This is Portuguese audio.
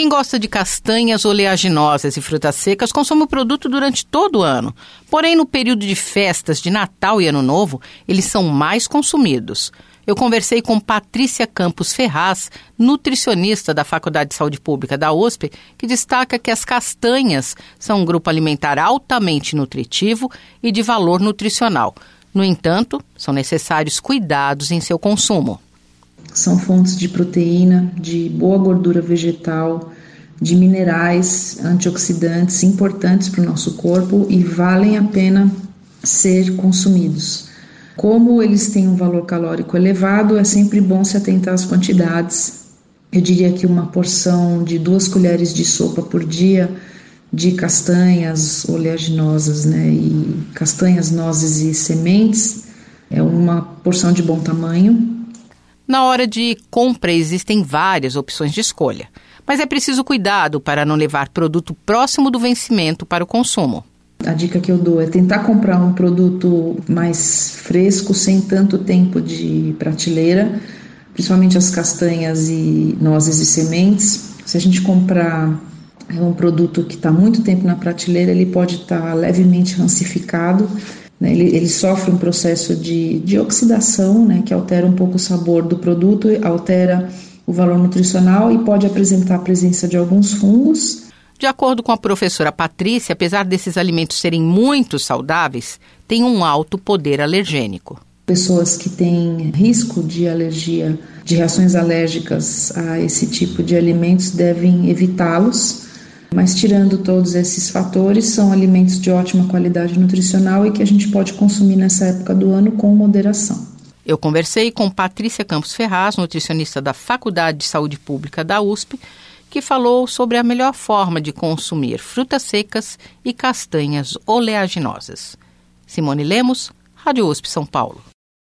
Quem gosta de castanhas oleaginosas e frutas secas consome o produto durante todo o ano. Porém, no período de festas de Natal e Ano Novo, eles são mais consumidos. Eu conversei com Patrícia Campos Ferraz, nutricionista da Faculdade de Saúde Pública da USP, que destaca que as castanhas são um grupo alimentar altamente nutritivo e de valor nutricional. No entanto, são necessários cuidados em seu consumo. São fontes de proteína, de boa gordura vegetal, de minerais antioxidantes importantes para o nosso corpo e valem a pena ser consumidos. Como eles têm um valor calórico elevado, é sempre bom se atentar às quantidades. Eu diria que uma porção de duas colheres de sopa por dia de castanhas oleaginosas, né, e castanhas, nozes e sementes é uma porção de bom tamanho na hora de compra, existem várias opções de escolha, mas é preciso cuidado para não levar produto próximo do vencimento para o consumo. A dica que eu dou é tentar comprar um produto mais fresco, sem tanto tempo de prateleira, principalmente as castanhas e nozes e sementes. Se a gente comprar um produto que está muito tempo na prateleira, ele pode estar tá levemente rancificado né? Ele, ele, sofre um processo de, de oxidação, né, que altera um pouco o sabor do produto, altera o valor nutricional e pode apresentar a presença de alguns fungos. De acordo com a professora Patrícia, apesar desses alimentos serem muito saudáveis, têm um alto poder alergênico. Pessoas que têm risco de alergia, de reações alérgicas a esse tipo de alimentos devem evitá-los mas tirando todos esses fatores, são alimentos de ótima qualidade nutricional e que a gente pode consumir nessa época do ano com moderação. Eu conversei com Patrícia Campos Ferraz, nutricionista da Faculdade de Saúde Pública da USP, que falou sobre a melhor forma de consumir frutas secas e castanhas oleaginosas. Simone Lemos, Rádio USP São Paulo.